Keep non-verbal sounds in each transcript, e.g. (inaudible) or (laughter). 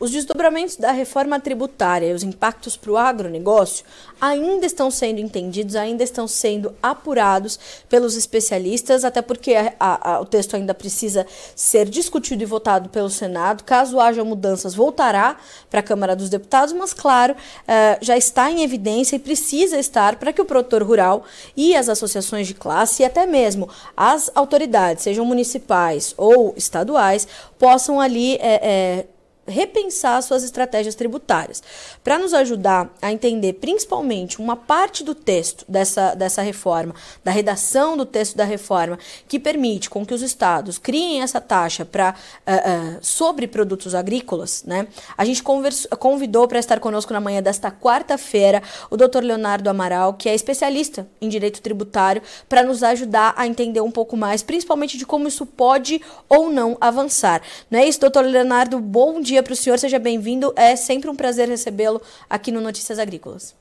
Os desdobramentos da reforma tributária e os impactos para o agronegócio ainda estão sendo entendidos, ainda estão sendo apurados pelos especialistas, até porque a, a, o texto ainda precisa ser discutido e votado pelo Senado. Caso haja mudanças, voltará para a Câmara dos Deputados, mas, claro, uh, já está em evidência e precisa estar para que o produtor rural e as associações de classe e até mesmo as autoridades, sejam municipais ou estaduais, possam ali. É, é, repensar suas estratégias tributárias. Para nos ajudar a entender principalmente uma parte do texto dessa, dessa reforma, da redação do texto da reforma, que permite com que os estados criem essa taxa para uh, eh, uh, eh, sobre produtos agrícolas, né? A gente convidou para estar conosco na manhã desta quarta-feira o Dr. Leonardo Amaral, que é especialista em direito tributário, para nos ajudar a entender um pouco mais, principalmente de como isso pode ou não avançar. Não é isso, doutor Leonardo? Bom dia dia para o senhor, seja bem-vindo. É sempre um prazer recebê-lo aqui no Notícias Agrícolas.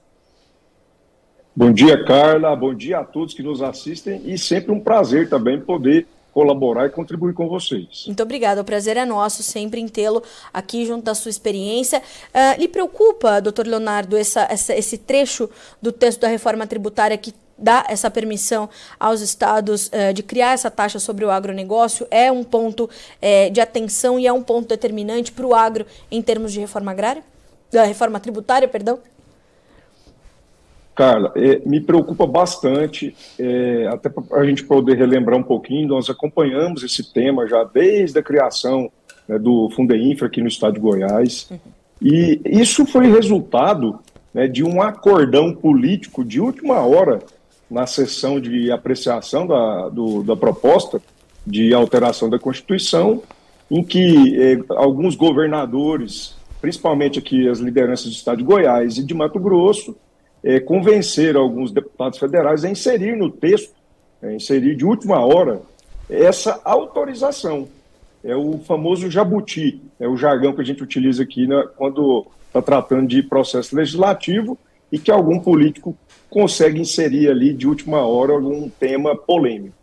Bom dia, Carla. Bom dia a todos que nos assistem e sempre um prazer também poder colaborar e contribuir com vocês. Muito obrigada, o prazer é nosso sempre em tê-lo aqui junto da sua experiência. Uh, lhe preocupa, doutor Leonardo, essa, essa, esse trecho do texto da reforma tributária que dá essa permissão aos estados uh, de criar essa taxa sobre o agronegócio é um ponto uh, de atenção e é um ponto determinante para o agro em termos de reforma agrária? Da reforma tributária, perdão? Carla, é, me preocupa bastante, até para a gente poder relembrar um pouquinho, nós acompanhamos esse tema já desde a criação né, do Fundeinfra aqui no estado de Goiás, uhum. e isso foi resultado né, de um acordão político de última hora na sessão de apreciação da, do, da proposta de alteração da Constituição, em que é, alguns governadores, principalmente aqui as lideranças do estado de Goiás e de Mato Grosso, é, convencer alguns deputados federais a inserir no texto, é, inserir de última hora, essa autorização. É o famoso jabuti, é o jargão que a gente utiliza aqui né, quando está tratando de processo legislativo e que algum político consegue inserir ali de última hora algum tema polêmico.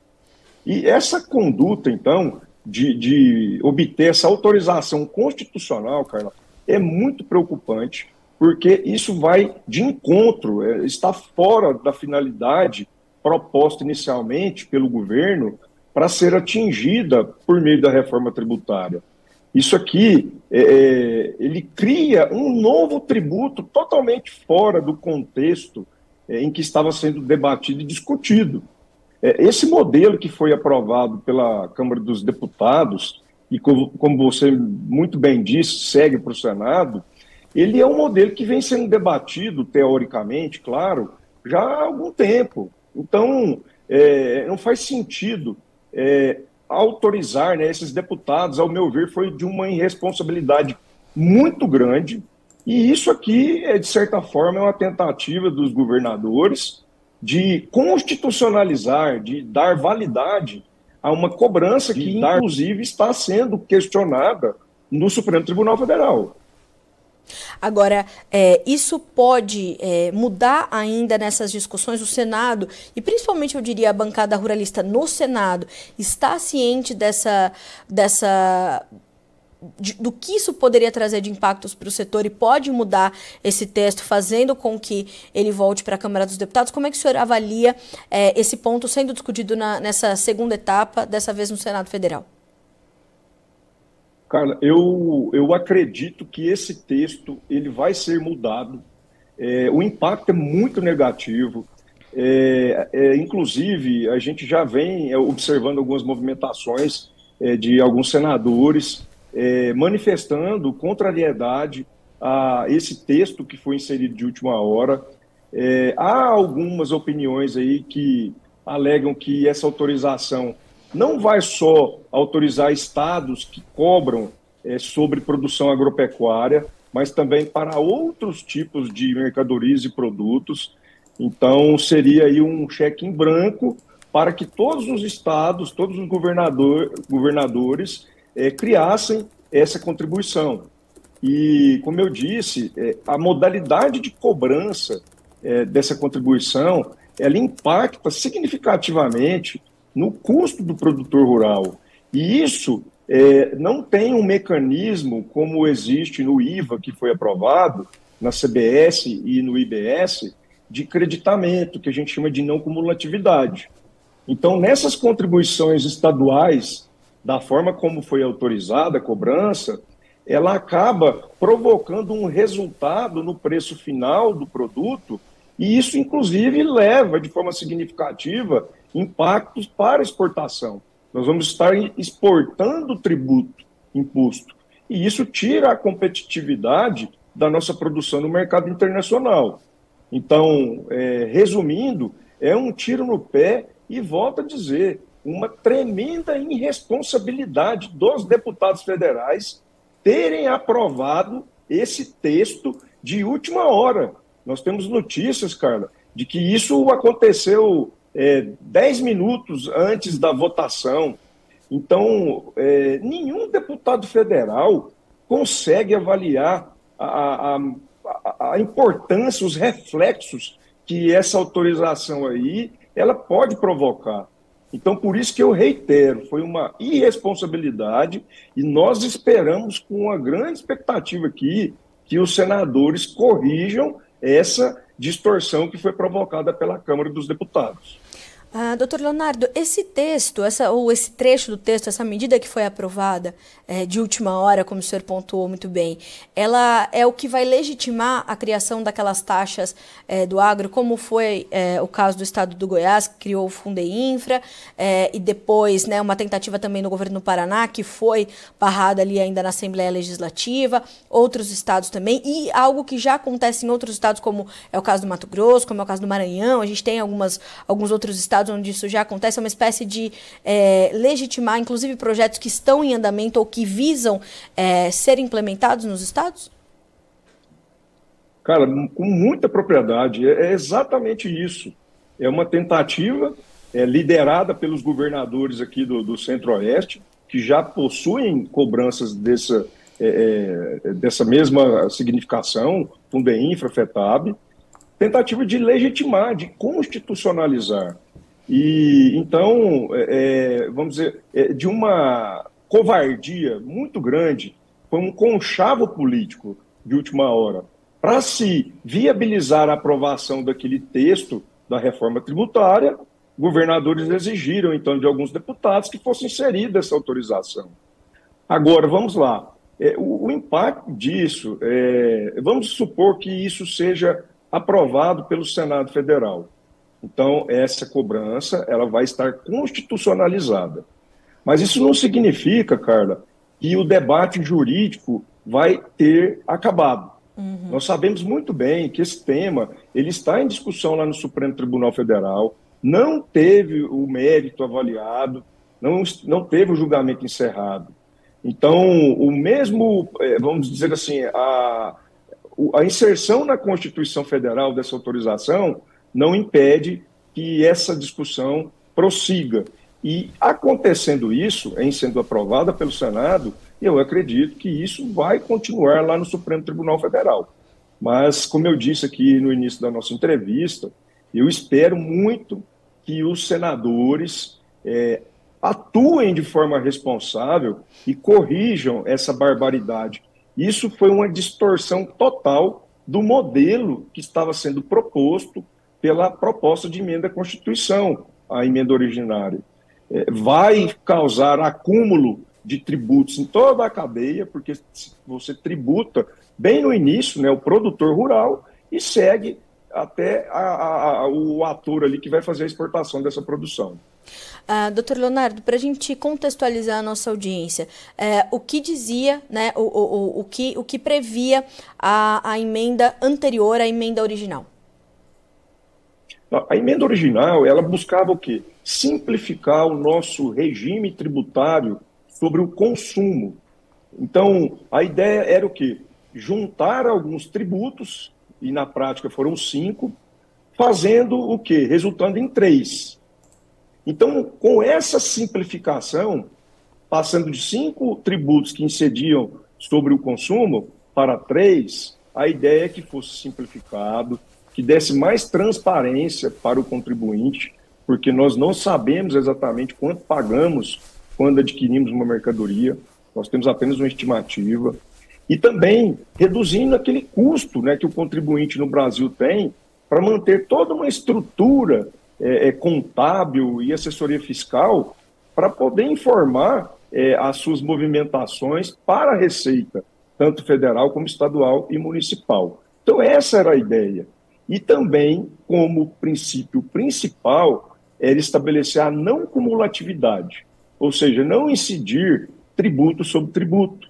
E essa conduta, então, de, de obter essa autorização constitucional, Carla, é muito preocupante, porque isso vai de encontro, é, está fora da finalidade proposta inicialmente pelo governo para ser atingida por meio da reforma tributária. Isso aqui, é, é, ele cria um novo tributo totalmente fora do contexto é, em que estava sendo debatido e discutido. É, esse modelo que foi aprovado pela Câmara dos Deputados, e como, como você muito bem disse, segue para o Senado, ele é um modelo que vem sendo debatido, teoricamente, claro, já há algum tempo. Então, é, não faz sentido é, autorizar né, esses deputados, ao meu ver, foi de uma irresponsabilidade muito grande. E isso aqui, é, de certa forma, é uma tentativa dos governadores de constitucionalizar, de dar validade a uma cobrança que, inclusive, está sendo questionada no Supremo Tribunal Federal. Agora, é, isso pode é, mudar ainda nessas discussões. O Senado, e principalmente eu diria a bancada ruralista no Senado, está ciente dessa. dessa de, do que isso poderia trazer de impactos para o setor e pode mudar esse texto, fazendo com que ele volte para a Câmara dos Deputados. Como é que o senhor avalia é, esse ponto sendo discutido na, nessa segunda etapa, dessa vez no Senado Federal? Carla, eu, eu acredito que esse texto ele vai ser mudado. É, o impacto é muito negativo. É, é, inclusive, a gente já vem é, observando algumas movimentações é, de alguns senadores é, manifestando contrariedade a esse texto que foi inserido de última hora. há algumas opiniões aí que alegam que essa autorização não vai só autorizar estados que cobram é, sobre produção agropecuária, mas também para outros tipos de mercadorias e produtos. Então, seria aí um cheque em branco para que todos os estados, todos os governador, governadores é, criassem essa contribuição. E, como eu disse, é, a modalidade de cobrança é, dessa contribuição, ela impacta significativamente no custo do produtor rural. E isso é, não tem um mecanismo como existe no IVA, que foi aprovado, na CBS e no IBS, de creditamento, que a gente chama de não cumulatividade. Então, nessas contribuições estaduais, da forma como foi autorizada a cobrança, ela acaba provocando um resultado no preço final do produto, e isso, inclusive, leva de forma significativa impactos para exportação. Nós vamos estar exportando tributo, imposto, e isso tira a competitividade da nossa produção no mercado internacional. Então, é, resumindo, é um tiro no pé e volto a dizer, uma tremenda irresponsabilidade dos deputados federais terem aprovado esse texto de última hora. Nós temos notícias, Carla, de que isso aconteceu é, dez minutos antes da votação. Então, é, nenhum deputado federal consegue avaliar a, a, a importância, os reflexos que essa autorização aí ela pode provocar. Então, por isso que eu reitero, foi uma irresponsabilidade e nós esperamos com uma grande expectativa aqui que os senadores corrijam essa distorção que foi provocada pela Câmara dos Deputados. Ah, doutor Leonardo, esse texto, essa, ou esse trecho do texto, essa medida que foi aprovada é, de última hora, como o senhor pontuou muito bem, ela é o que vai legitimar a criação daquelas taxas é, do agro, como foi é, o caso do estado do Goiás, que criou o Fundeinfra, é, e depois né, uma tentativa também no governo do Paraná, que foi barrada ali ainda na Assembleia Legislativa, outros estados também, e algo que já acontece em outros estados, como é o caso do Mato Grosso, como é o caso do Maranhão, a gente tem algumas, alguns outros estados estados onde isso já acontece, é uma espécie de é, legitimar, inclusive, projetos que estão em andamento ou que visam é, ser implementados nos estados? Cara, com muita propriedade. É, é exatamente isso. É uma tentativa é, liderada pelos governadores aqui do, do Centro-Oeste, que já possuem cobranças dessa, é, é dessa mesma significação, Fundeinfra, FETAB, tentativa de legitimar, de constitucionalizar. E então, é, é, vamos dizer, é, de uma covardia muito grande, foi um conchavo político de última hora para se viabilizar a aprovação daquele texto da reforma tributária. Governadores exigiram então de alguns deputados que fosse inserida essa autorização. Agora, vamos lá. É, o, o, impacto disso, é, vamos supor que isso seja aprovado pelo Senado Federal. Então, essa cobrança ela vai estar constitucionalizada. Mas isso não significa, Carla, que o debate jurídico vai ter acabado. Uhum. Nós sabemos muito bem que esse tema ele está em discussão lá no Supremo Tribunal Federal, não teve o mérito avaliado, não, não teve o julgamento encerrado. Então, o mesmo, eh, vamos dizer assim, a, a inserção na Constituição Federal dessa autorização não impede que essa discussão prossiga. E acontecendo isso, em sendo aprovada pelo Senado, eu acredito que isso vai continuar lá no Supremo Tribunal Federal. Mas, como eu disse aqui no início da nossa entrevista, eu espero muito que os senadores é, atuem de forma responsável e corrijam essa barbaridade. Isso foi uma distorção total do modelo que estava sendo proposto pela proposta de emenda à Constituição, a emenda originária. É, vai causar acúmulo de tributos em toda a cadeia, porque você tributa bem no início né, o produtor rural e segue até a, a, o ator ali que vai fazer a exportação dessa produção. Uh, doutor Leonardo, para a gente contextualizar a nossa audiência, é, o que dizia, né, o, o, o, o, que, o que previa a, a emenda anterior à emenda original? A emenda original, ela buscava o quê? Simplificar o nosso regime tributário sobre o consumo. Então, a ideia era o quê? Juntar alguns tributos, e na prática foram cinco, fazendo o quê? Resultando em três. Então, com essa simplificação, passando de cinco tributos que incidiam sobre o consumo para três, a ideia é que fosse simplificado, que desse mais transparência para o contribuinte, porque nós não sabemos exatamente quanto pagamos quando adquirimos uma mercadoria, nós temos apenas uma estimativa, e também reduzindo aquele custo né, que o contribuinte no Brasil tem para manter toda uma estrutura é, é, contábil e assessoria fiscal para poder informar é, as suas movimentações para a Receita, tanto federal como estadual e municipal. Então, essa era a ideia. E também, como princípio principal, era estabelecer a não cumulatividade, ou seja, não incidir tributo sobre tributo.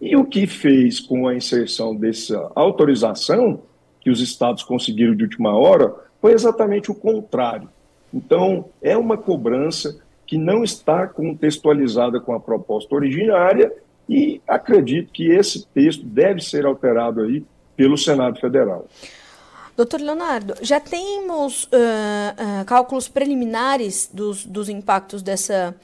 E o que fez com a inserção dessa autorização, que os estados conseguiram de última hora, foi exatamente o contrário. Então, é uma cobrança que não está contextualizada com a proposta originária e acredito que esse texto deve ser alterado aí pelo Senado Federal. Doutor Leonardo, já temos uh, uh, cálculos preliminares dos, dos impactos dessa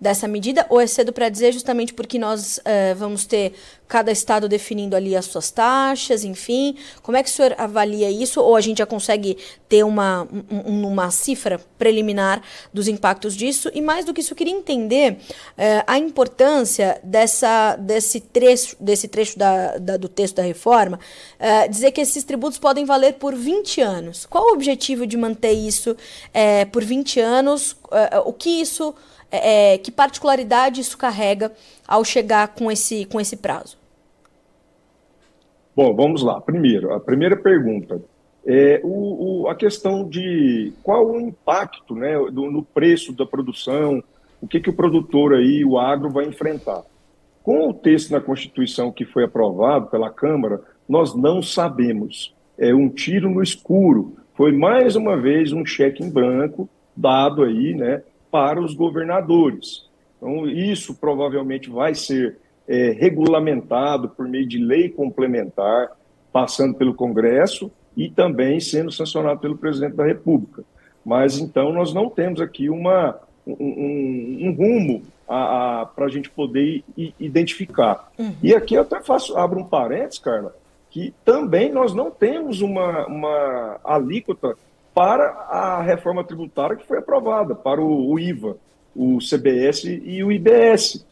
dessa medida, ou é cedo para dizer justamente porque nós é, vamos ter cada estado definindo ali as suas taxas, enfim? Como é que o senhor avalia isso? Ou a gente já consegue ter uma, um, uma cifra preliminar dos impactos disso? E mais do que isso, eu queria entender é, a importância dessa, desse trecho, desse trecho da, da do texto da reforma, é, dizer que esses tributos podem valer por 20 anos. Qual o objetivo de manter isso por 20 anos? o que isso é, é, que particularidade isso carrega ao chegar com esse, com esse prazo? Bom, vamos lá. Primeiro, a primeira pergunta é o, o, a questão de qual o impacto né, do, no preço da produção, o que, que o produtor aí, o agro, vai enfrentar. Com o texto na Constituição que foi aprovado pela Câmara, nós não sabemos. É um tiro no escuro. Foi mais uma vez um cheque em branco dado aí, né, para os governadores. Então, isso provavelmente vai ser é, regulamentado por meio de lei complementar, passando pelo Congresso e também sendo sancionado pelo presidente da República. Mas então nós não temos aqui uma, um, um, um rumo para a gente poder identificar. Uhum. E aqui eu até faço, abro um parênteses, Carla, que também nós não temos uma, uma alíquota para a reforma tributária que foi aprovada, para o, o IVA, o CBS e o IBS.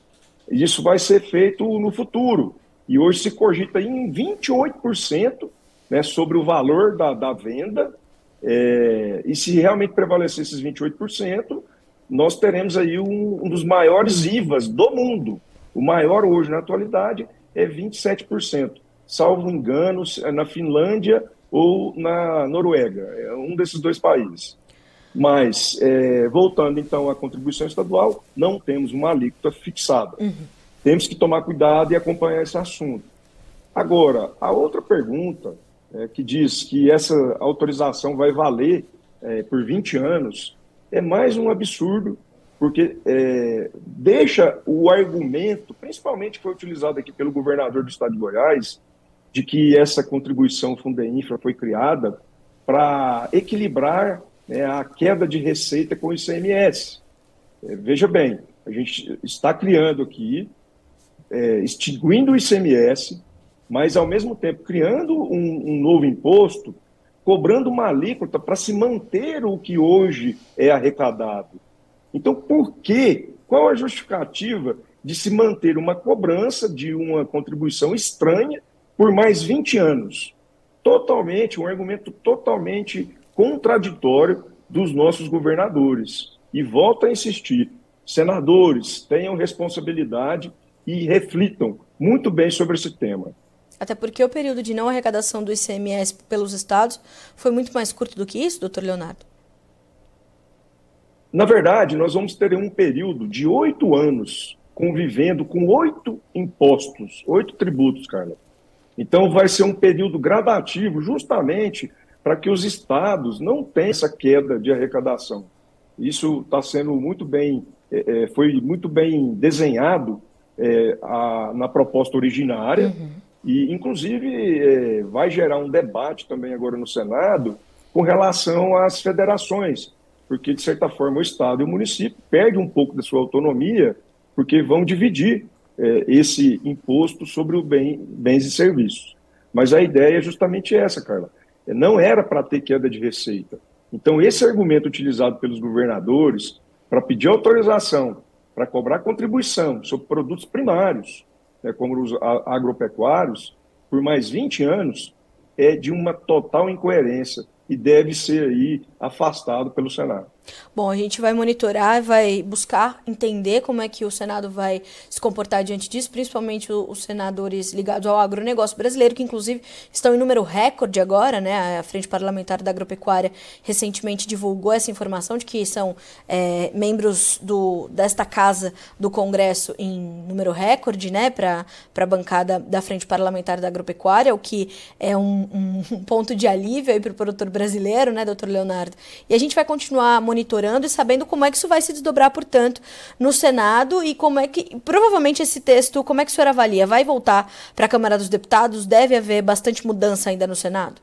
Isso vai ser feito no futuro. E hoje se cogita em 28% né, sobre o valor da, da venda. É, e se realmente prevalecer esses 28%, nós teremos aí um, um dos maiores IVAs do mundo. O maior hoje na atualidade é 27%. Salvo engano, na Finlândia ou na Noruega, é um desses dois países. Mas, é, voltando então à contribuição estadual, não temos uma alíquota fixada. Uhum. Temos que tomar cuidado e acompanhar esse assunto. Agora, a outra pergunta, é, que diz que essa autorização vai valer é, por 20 anos, é mais um absurdo, porque é, deixa o argumento, principalmente que foi utilizado aqui pelo governador do estado de Goiás, de que essa contribuição Fundeinfra foi criada para equilibrar né, a queda de receita com o ICMS. É, veja bem, a gente está criando aqui, é, extinguindo o ICMS, mas ao mesmo tempo criando um, um novo imposto, cobrando uma alíquota para se manter o que hoje é arrecadado. Então, por quê? Qual a justificativa de se manter uma cobrança de uma contribuição estranha por mais 20 anos. Totalmente, um argumento totalmente contraditório dos nossos governadores. E volto a insistir: senadores, tenham responsabilidade e reflitam muito bem sobre esse tema. Até porque o período de não arrecadação do ICMS pelos estados foi muito mais curto do que isso, doutor Leonardo? Na verdade, nós vamos ter um período de oito anos convivendo com oito impostos, oito tributos, Carla. Então, vai ser um período gradativo, justamente para que os estados não tenham essa queda de arrecadação. Isso está sendo muito bem, é, é, foi muito bem desenhado é, a, na proposta originária, uhum. e, inclusive, é, vai gerar um debate também agora no Senado com relação às federações, porque, de certa forma, o Estado e o município perdem um pouco da sua autonomia, porque vão dividir é, esse imposto sobre o bem, bens e serviços. Mas a ideia é justamente essa, Carla. É, não era para ter queda de receita. Então, esse argumento utilizado pelos governadores para pedir autorização para cobrar contribuição sobre produtos primários, né, como os agropecuários, por mais 20 anos, é de uma total incoerência e deve ser aí afastado pelo Senado. Bom, a gente vai monitorar, vai buscar entender como é que o Senado vai se comportar diante disso, principalmente os senadores ligados ao agronegócio brasileiro, que inclusive estão em número recorde agora, né? A Frente Parlamentar da Agropecuária recentemente divulgou essa informação de que são é, membros do, desta casa do Congresso em número recorde, né? Para a bancada da Frente Parlamentar da Agropecuária, o que é um, um (laughs) ponto de alívio para o produtor brasileiro, né, doutor Leonardo? E a gente vai continuar monitorando monitorando e sabendo como é que isso vai se desdobrar, portanto, no Senado e como é que. Provavelmente esse texto, como é que o senhor avalia? Vai voltar para a Câmara dos Deputados? Deve haver bastante mudança ainda no Senado?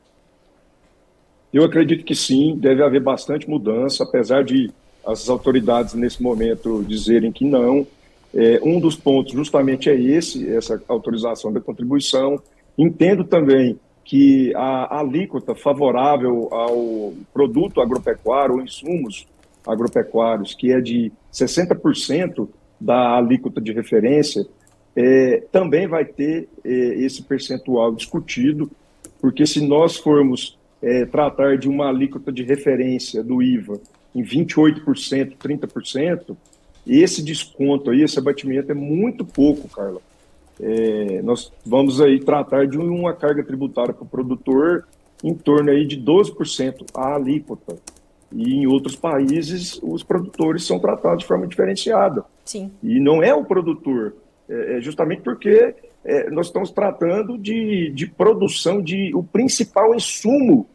Eu acredito que sim, deve haver bastante mudança, apesar de as autoridades nesse momento dizerem que não. É, um dos pontos justamente é esse, essa autorização da contribuição. Entendo também que a alíquota favorável ao produto agropecuário ou insumos agropecuários, que é de 60% da alíquota de referência, é, também vai ter é, esse percentual discutido, porque se nós formos é, tratar de uma alíquota de referência do IVA em 28%, 30%, esse desconto aí, esse abatimento é muito pouco, Carla é, nós vamos aí tratar de uma carga tributária para o produtor em torno aí de 12% a alíquota. E em outros países, os produtores são tratados de forma diferenciada. Sim. E não é o produtor, é, é justamente porque é, nós estamos tratando de, de produção de o principal insumo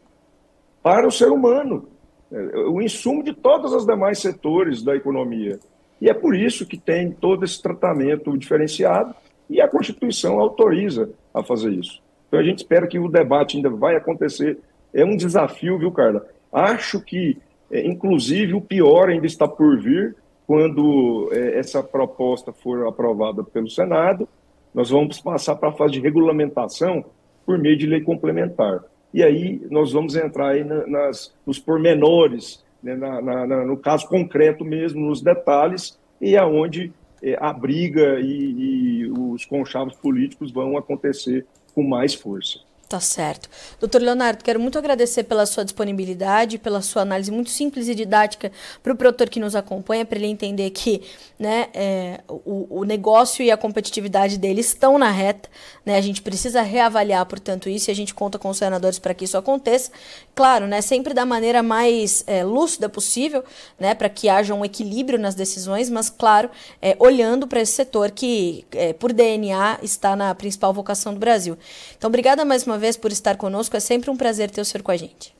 para o ser humano, é, o insumo de todos os demais setores da economia. E é por isso que tem todo esse tratamento diferenciado e a Constituição autoriza a fazer isso. Então a gente espera que o debate ainda vai acontecer. É um desafio, viu, Carla? Acho que, é, inclusive, o pior ainda está por vir quando é, essa proposta for aprovada pelo Senado. Nós vamos passar para a fase de regulamentação por meio de lei complementar. E aí nós vamos entrar aí na, nas, nos pormenores, né, na, na, no caso concreto mesmo, nos detalhes, e aonde a briga e, e os conchavos políticos vão acontecer com mais força. Tá certo. Doutor Leonardo, quero muito agradecer pela sua disponibilidade, pela sua análise muito simples e didática para o produtor que nos acompanha, para ele entender que né, é, o, o, negócio e a competitividade dele estão na reta. Né, a gente precisa reavaliar, portanto, isso e a gente conta com os senadores para que isso aconteça. Claro, né, sempre da maneira mais é, lúcida possível, né, para que haja um equilíbrio nas decisões, mas, claro, é, olhando para esse setor que, é, por DNA, está na principal vocação do Brasil. Então, obrigada mais uma vez por estar conosco. É sempre um prazer ter o senhor com a gente.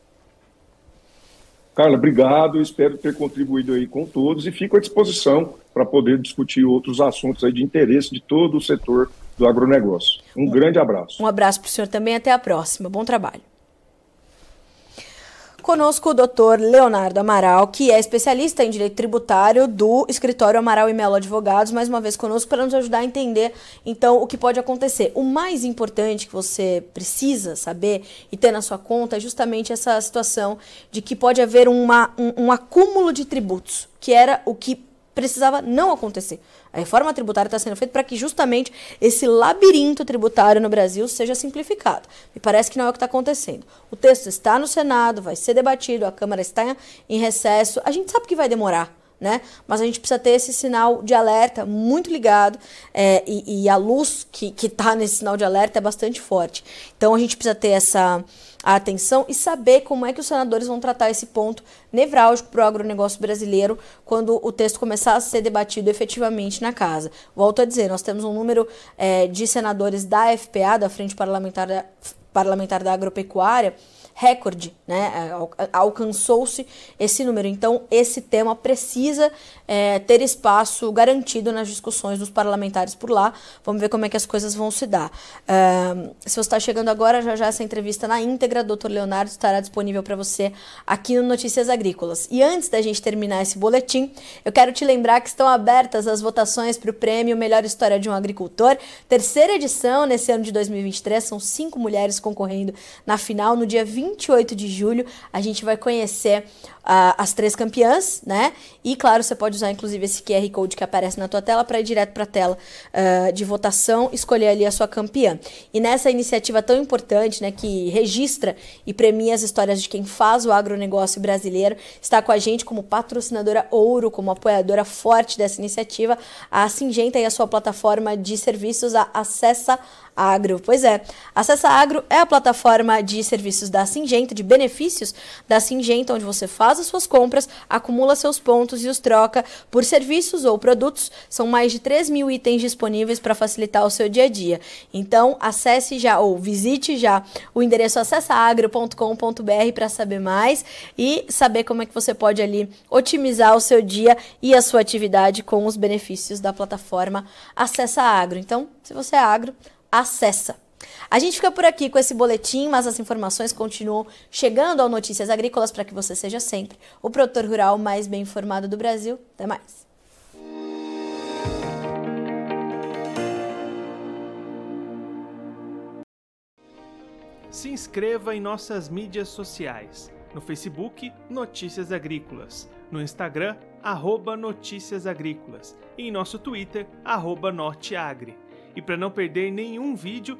Carla, obrigado. Espero ter contribuído aí com todos e fico à disposição para poder discutir outros assuntos aí de interesse de todo o setor do agronegócio. Um, um grande abraço. Um abraço para o senhor também. Até a próxima. Bom trabalho. Conosco o doutor Leonardo Amaral, que é especialista em direito tributário do escritório Amaral e Melo Advogados, mais uma vez conosco para nos ajudar a entender então o que pode acontecer. O mais importante que você precisa saber e ter na sua conta é justamente essa situação de que pode haver uma, um, um acúmulo de tributos, que era o que precisava não acontecer. A reforma tributária está sendo feita para que justamente esse labirinto tributário no Brasil seja simplificado. Me parece que não é o que está acontecendo. O texto está no Senado, vai ser debatido, a Câmara está em recesso. A gente sabe que vai demorar. Né? Mas a gente precisa ter esse sinal de alerta muito ligado é, e, e, a luz que está nesse sinal de alerta é bastante forte. Então a gente precisa ter essa, atenção e saber como é que os senadores vão tratar esse ponto nevrálgico para o agronegócio brasileiro quando o texto começar a ser debatido efetivamente na casa. Volto a dizer, nós temos um número é, de senadores da FPA, da Frente Parlamentar da, Parlamentar da Agropecuária, recorde, né? É, alcançou-se esse número. Então, esse tema precisa é, ter espaço garantido nas discussões dos parlamentares por lá. Vamos ver como é que as coisas vão se dar. É, se você está chegando agora, já já essa entrevista na íntegra, doutor Leonardo estará disponível para você aqui no Notícias Agrícolas. E antes da gente terminar esse boletim, eu quero te lembrar que estão abertas as votações para o prêmio Melhor História de um Agricultor, terceira edição nesse ano de 2023. São cinco mulheres concorrendo na final no dia 20 28 de julho, a gente vai conhecer as três campeãs, né? E claro, você pode usar inclusive esse QR Code que aparece na tua tela para ir direto para a tela uh, de votação, escolher ali a sua campeã. E nessa iniciativa tão importante, né, que registra e premia as histórias de quem faz o agronegócio brasileiro, está com a gente como patrocinadora ouro, como apoiadora forte dessa iniciativa, a Singenta e a sua plataforma de serviços, a Acessa Agro. Pois é, Acessa Agro é a plataforma de serviços da Singenta, de benefícios da Singenta, onde você faz as suas compras, acumula seus pontos e os troca por serviços ou produtos. São mais de 3 mil itens disponíveis para facilitar o seu dia a dia. Então, acesse já ou visite já o endereço acessaagro.com.br para saber mais e saber como é que você pode ali otimizar o seu dia e a sua atividade com os benefícios da plataforma Acessa Agro. Então, se você é agro, acessa. A gente fica por aqui com esse boletim, mas as informações continuam chegando ao Notícias Agrícolas para que você seja sempre o produtor rural mais bem informado do Brasil. Até mais. Se inscreva em nossas mídias sociais. No Facebook, Notícias Agrícolas. No Instagram, arroba Notícias Agrícolas. E em nosso Twitter, arroba Norteagri. E para não perder nenhum vídeo,